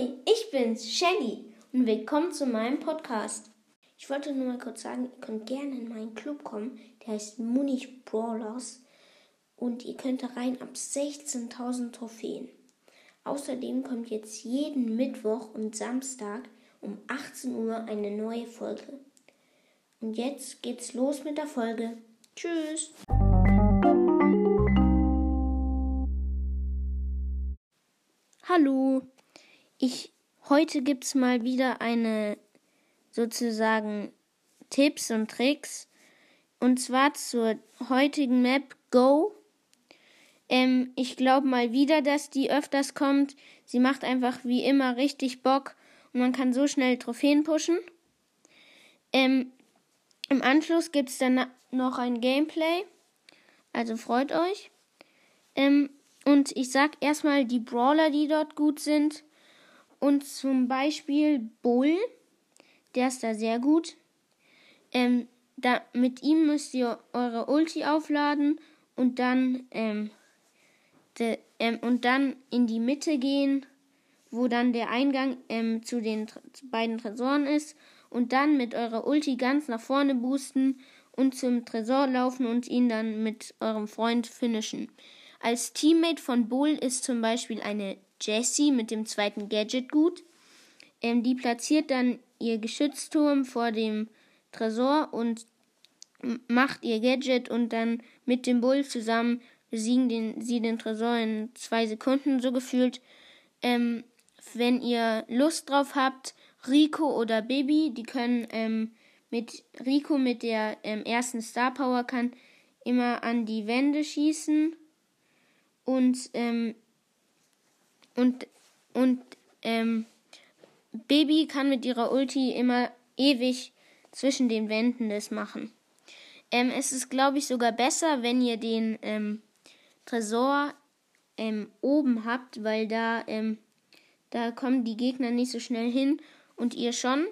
Hi, ich bin's, Shelly, und willkommen zu meinem Podcast. Ich wollte nur mal kurz sagen, ihr könnt gerne in meinen Club kommen, der heißt Munich Brawlers, und ihr könnt da rein ab 16.000 Trophäen. Außerdem kommt jetzt jeden Mittwoch und Samstag um 18 Uhr eine neue Folge. Und jetzt geht's los mit der Folge. Tschüss! Hallo! Ich, heute gibt's mal wieder eine sozusagen Tipps und Tricks. Und zwar zur heutigen Map Go. Ähm, ich glaube mal wieder, dass die öfters kommt. Sie macht einfach wie immer richtig Bock und man kann so schnell Trophäen pushen. Ähm, Im Anschluss gibt es dann noch ein Gameplay. Also freut euch. Ähm, und ich sag erstmal die Brawler, die dort gut sind. Und zum Beispiel Bull. Der ist da sehr gut. Ähm, da, mit ihm müsst ihr eure Ulti aufladen und dann ähm, de, ähm, und dann in die Mitte gehen wo dann der Eingang ähm, zu den zu beiden Tresoren ist und dann mit eurer Ulti ganz nach vorne boosten und zum Tresor laufen und ihn dann mit eurem Freund finishen. Als Teammate von Bull ist zum Beispiel eine Jessie mit dem zweiten Gadget gut. Ähm, die platziert dann ihr Geschützturm vor dem Tresor und macht ihr Gadget und dann mit dem Bull zusammen besiegen den, sie den Tresor in zwei Sekunden so gefühlt. Ähm, wenn ihr Lust drauf habt, Rico oder Baby, die können ähm, mit Rico mit der ähm, ersten Star Power kann immer an die Wände schießen und ähm, und und ähm, Baby kann mit ihrer Ulti immer ewig zwischen den Wänden das machen. Ähm, es ist, glaube ich, sogar besser, wenn ihr den ähm, Tresor ähm, oben habt, weil da ähm, da kommen die Gegner nicht so schnell hin und ihr schon.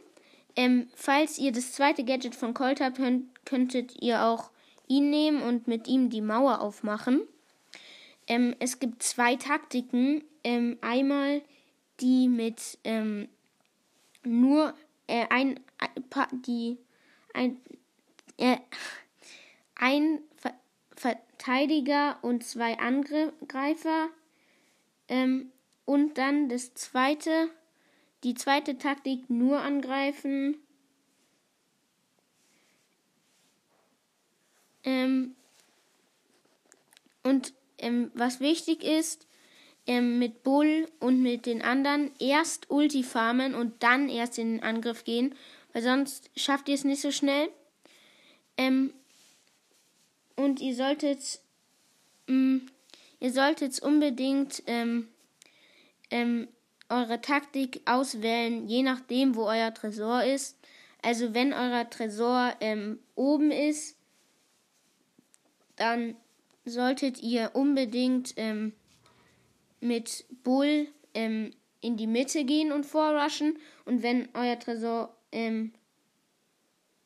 Ähm, falls ihr das zweite Gadget von Colt habt, könntet ihr auch ihn nehmen und mit ihm die Mauer aufmachen. Ähm, es gibt zwei Taktiken. Ähm, einmal die mit ähm, nur äh, ein, ein, die ein, äh, ein Ver Verteidiger und zwei Angreifer ähm, und dann das zweite, die zweite Taktik nur angreifen. Ähm, und ähm, was wichtig ist, ähm, mit Bull und mit den anderen erst Ulti farmen und dann erst in den Angriff gehen, weil sonst schafft ihr es nicht so schnell. Ähm, und ihr solltet, mh, mm, ihr solltet unbedingt ähm, ähm, eure Taktik auswählen, je nachdem, wo euer Tresor ist. Also wenn euer Tresor ähm, oben ist, dann solltet ihr unbedingt ähm, mit Bull ähm, in die Mitte gehen und vorrushen. Und wenn euer Tresor ähm,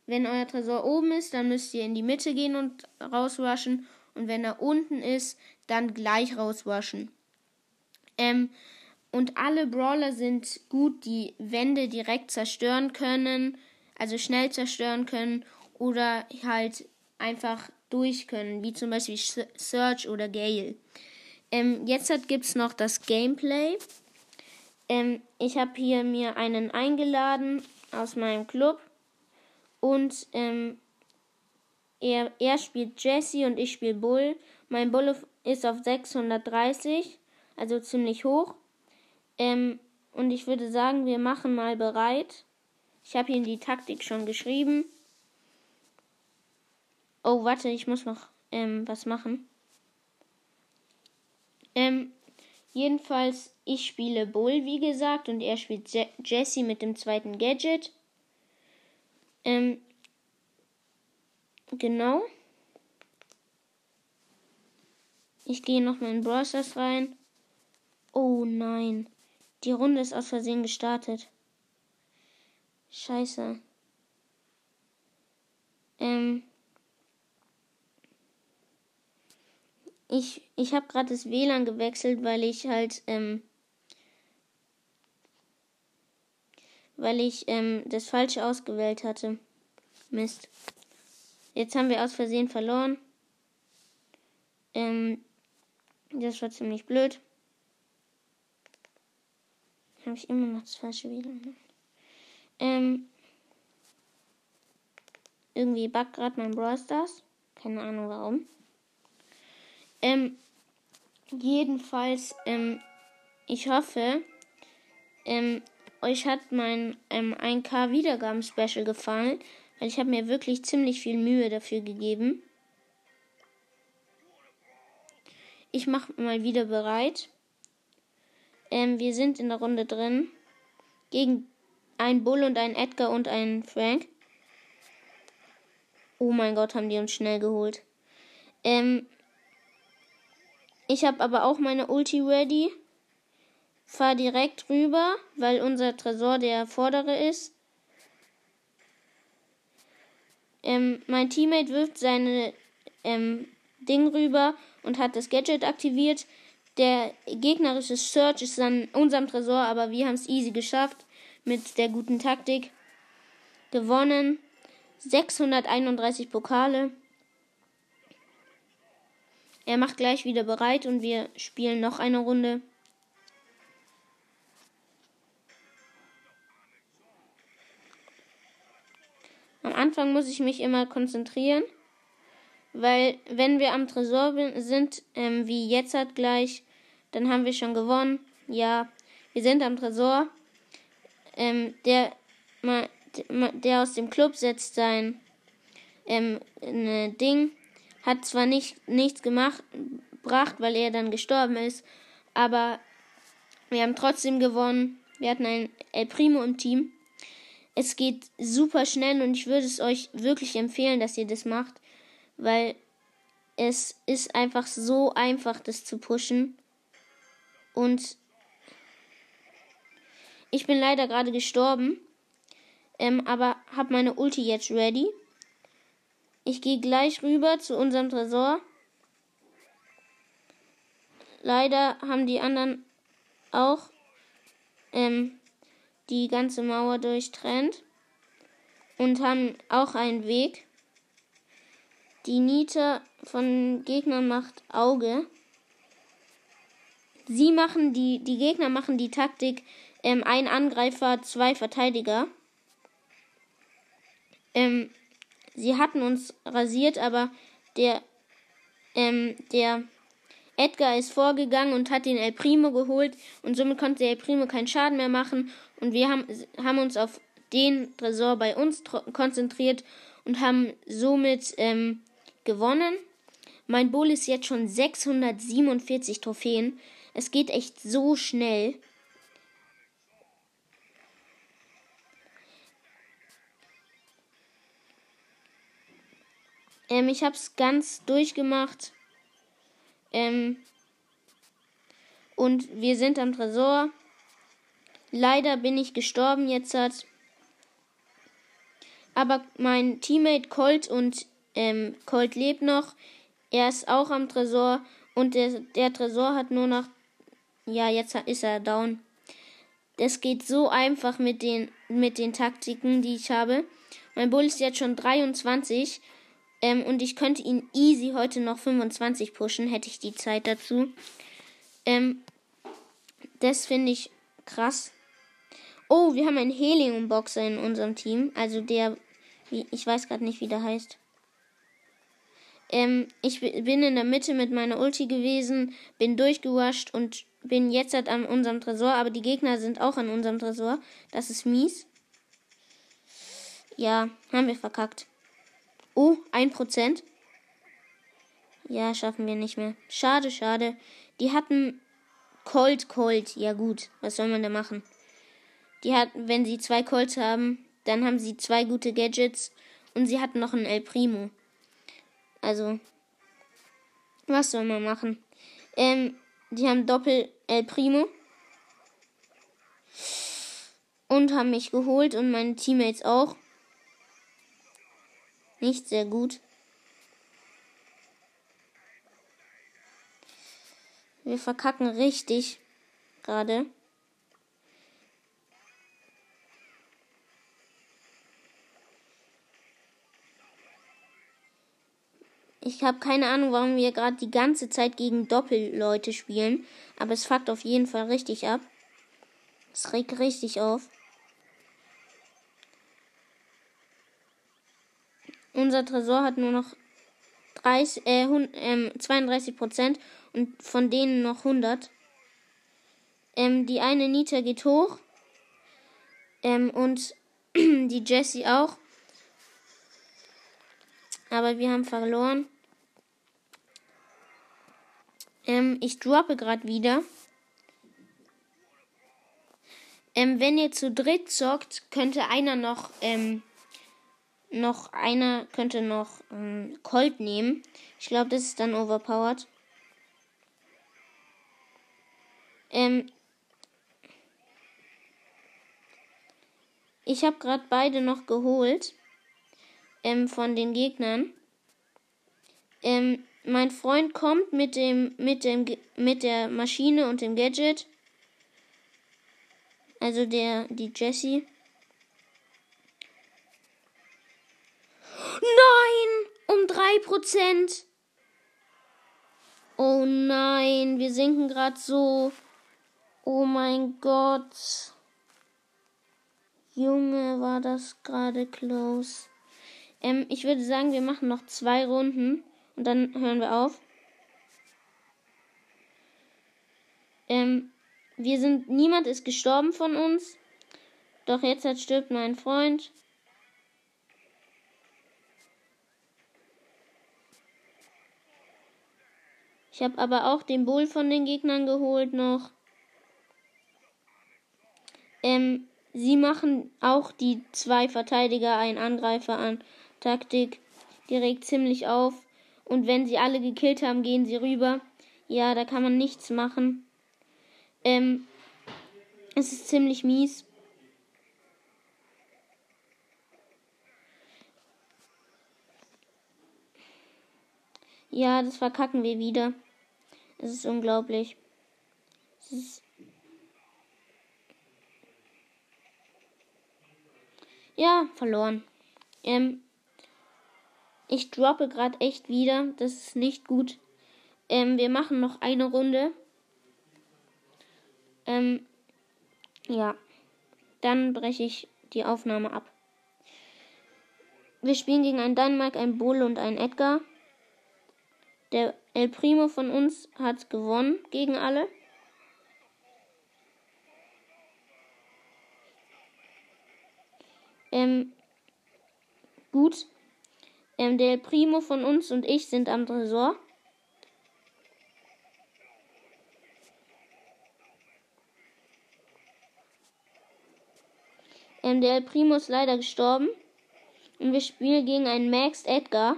wenn euer Tresor oben ist, dann müsst ihr in die Mitte gehen und rausrushen. Und wenn er unten ist, dann gleich rausrushen. Ähm, und alle Brawler sind gut, die Wände direkt zerstören können, also schnell zerstören können oder halt einfach durch können, wie zum Beispiel Search oder Gale. Ähm, jetzt gibt es noch das Gameplay. Ähm, ich habe hier mir einen eingeladen aus meinem Club und ähm, er, er spielt Jesse und ich spiele Bull. Mein Bull ist auf 630, also ziemlich hoch. Ähm, und ich würde sagen, wir machen mal bereit. Ich habe Ihnen die Taktik schon geschrieben. Oh, warte, ich muss noch ähm, was machen. Ähm, jedenfalls, ich spiele Bull, wie gesagt, und er spielt Je Jesse mit dem zweiten Gadget. Ähm, genau. Ich gehe noch mal in Browsers rein. Oh nein. Die Runde ist aus Versehen gestartet. Scheiße. Ähm. Ich, ich habe gerade das WLAN gewechselt, weil ich halt, ähm, weil ich ähm, das Falsche ausgewählt hatte. Mist. Jetzt haben wir aus Versehen verloren. Ähm, das war ziemlich blöd. Habe ich immer noch das falsche wieder. Ähm, irgendwie backt gerade mein Brawl Stars. Keine Ahnung warum. Ähm, jedenfalls, ähm, ich hoffe, ähm, euch hat mein ähm, 1K Wiedergaben Special gefallen, weil ich habe mir wirklich ziemlich viel Mühe dafür gegeben. Ich mache mal wieder bereit. Ähm, wir sind in der Runde drin. Gegen ein Bull und ein Edgar und ein Frank. Oh mein Gott, haben die uns schnell geholt. Ähm, ich habe aber auch meine Ulti ready. Fahr direkt rüber, weil unser Tresor der vordere ist. Ähm, mein Teammate wirft seine ähm, Ding rüber und hat das Gadget aktiviert. Der gegnerische Search ist an unserem Tresor, aber wir haben es easy geschafft mit der guten Taktik. Gewonnen. 631 Pokale. Er macht gleich wieder bereit und wir spielen noch eine Runde. Am Anfang muss ich mich immer konzentrieren, weil wenn wir am Tresor sind, ähm, wie jetzt hat gleich, dann haben wir schon gewonnen. Ja, wir sind am Tresor. Ähm, der, der aus dem Club setzt sein ähm, ne Ding, hat zwar nicht nichts gemacht, gebracht, weil er dann gestorben ist, aber wir haben trotzdem gewonnen. Wir hatten ein El Primo im Team. Es geht super schnell und ich würde es euch wirklich empfehlen, dass ihr das macht, weil es ist einfach so einfach, das zu pushen. Und ich bin leider gerade gestorben, ähm, aber habe meine Ulti jetzt ready. Ich gehe gleich rüber zu unserem Tresor. Leider haben die anderen auch ähm, die ganze Mauer durchtrennt und haben auch einen Weg. Die Nita von Gegnern macht Auge. Sie machen die, die Gegner machen die Taktik, ähm, ein Angreifer, zwei Verteidiger. Ähm, sie hatten uns rasiert, aber der, ähm, der Edgar ist vorgegangen und hat den El Primo geholt und somit konnte der El Primo keinen Schaden mehr machen und wir haben, haben uns auf den Tresor bei uns konzentriert und haben somit ähm, gewonnen. Mein Bull ist jetzt schon 647 Trophäen. Es geht echt so schnell. Ähm, ich habe es ganz durchgemacht. Ähm, und wir sind am Tresor. Leider bin ich gestorben jetzt hat. Aber mein Teammate Colt und ähm, Colt lebt noch. Er ist auch am Tresor. Und der, der Tresor hat nur noch. Ja, jetzt ist er down. Das geht so einfach mit den, mit den Taktiken, die ich habe. Mein Bull ist jetzt schon 23 ähm, und ich könnte ihn easy heute noch 25 pushen, hätte ich die Zeit dazu. Ähm, das finde ich krass. Oh, wir haben einen Helium-Boxer in unserem Team. Also der, ich weiß gerade nicht, wie der heißt. Ähm, ich bin in der Mitte mit meiner Ulti gewesen, bin durchgewascht und bin jetzt halt an unserem Tresor. Aber die Gegner sind auch an unserem Tresor. Das ist mies. Ja, haben wir verkackt. Oh, ein Prozent. Ja, schaffen wir nicht mehr. Schade, schade. Die hatten Colt, Colt. Ja gut, was soll man da machen? Die hatten, wenn sie zwei Colts haben, dann haben sie zwei gute Gadgets und sie hatten noch einen El Primo. Also, was soll man machen? Ähm, die haben Doppel El Primo und haben mich geholt und meine Teammates auch. Nicht sehr gut. Wir verkacken richtig gerade. Ich habe keine Ahnung, warum wir gerade die ganze Zeit gegen Doppelleute spielen, aber es fuckt auf jeden Fall richtig ab. Es regt richtig auf. Unser Tresor hat nur noch 30, äh, 32 ähm, Prozent und von denen noch 100. Ähm, die eine Nita geht hoch ähm, und die Jessie auch. Aber wir haben verloren. Ähm, ich droppe gerade wieder. Ähm, wenn ihr zu dritt zockt, könnte einer noch ähm, noch einer könnte noch ähm, Colt nehmen. Ich glaube, das ist dann overpowered. Ähm, ich habe gerade beide noch geholt ähm, von den Gegnern. Ähm, mein Freund kommt mit dem mit dem mit der Maschine und dem Gadget. Also der die Jessie. Nein! Um 3%. Oh nein, wir sinken gerade so. Oh mein Gott. Junge, war das gerade close. Ähm, ich würde sagen, wir machen noch zwei Runden und dann hören wir auf. Ähm, wir sind, niemand ist gestorben von uns. Doch jetzt stirbt mein Freund. Ich habe aber auch den Bull von den Gegnern geholt noch. Ähm, sie machen auch die zwei Verteidiger, ein Angreifer an. Taktik. Die regt ziemlich auf. Und wenn sie alle gekillt haben, gehen sie rüber. Ja, da kann man nichts machen. Ähm, es ist ziemlich mies. Ja, das verkacken wir wieder. Es ist unglaublich. Es ist ja, verloren. Ähm, ich droppe gerade echt wieder. Das ist nicht gut. Ähm, wir machen noch eine Runde. Ähm, ja. Dann breche ich die Aufnahme ab. Wir spielen gegen einen Dänemark, einen Bull und einen Edgar. Der El Primo von uns hat gewonnen gegen alle. Ähm, gut. Ähm, der Primo von uns und ich sind am Tresor. Ähm, der Primo ist leider gestorben. Und wir spielen gegen einen Max Edgar.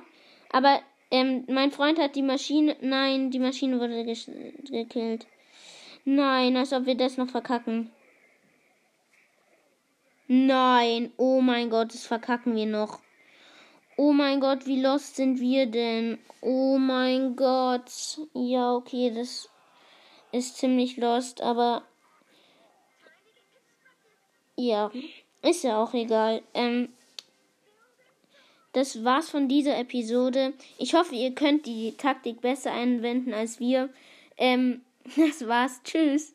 Aber ähm, mein Freund hat die Maschine. Nein, die Maschine wurde gekillt. Nein, als ob wir das noch verkacken. Nein, oh mein Gott, das verkacken wir noch. Oh mein Gott, wie lost sind wir denn? Oh mein Gott. Ja, okay, das ist ziemlich lost, aber ja, ist ja auch egal. Ähm, das war's von dieser Episode. Ich hoffe, ihr könnt die Taktik besser einwenden als wir. Ähm, das war's. Tschüss.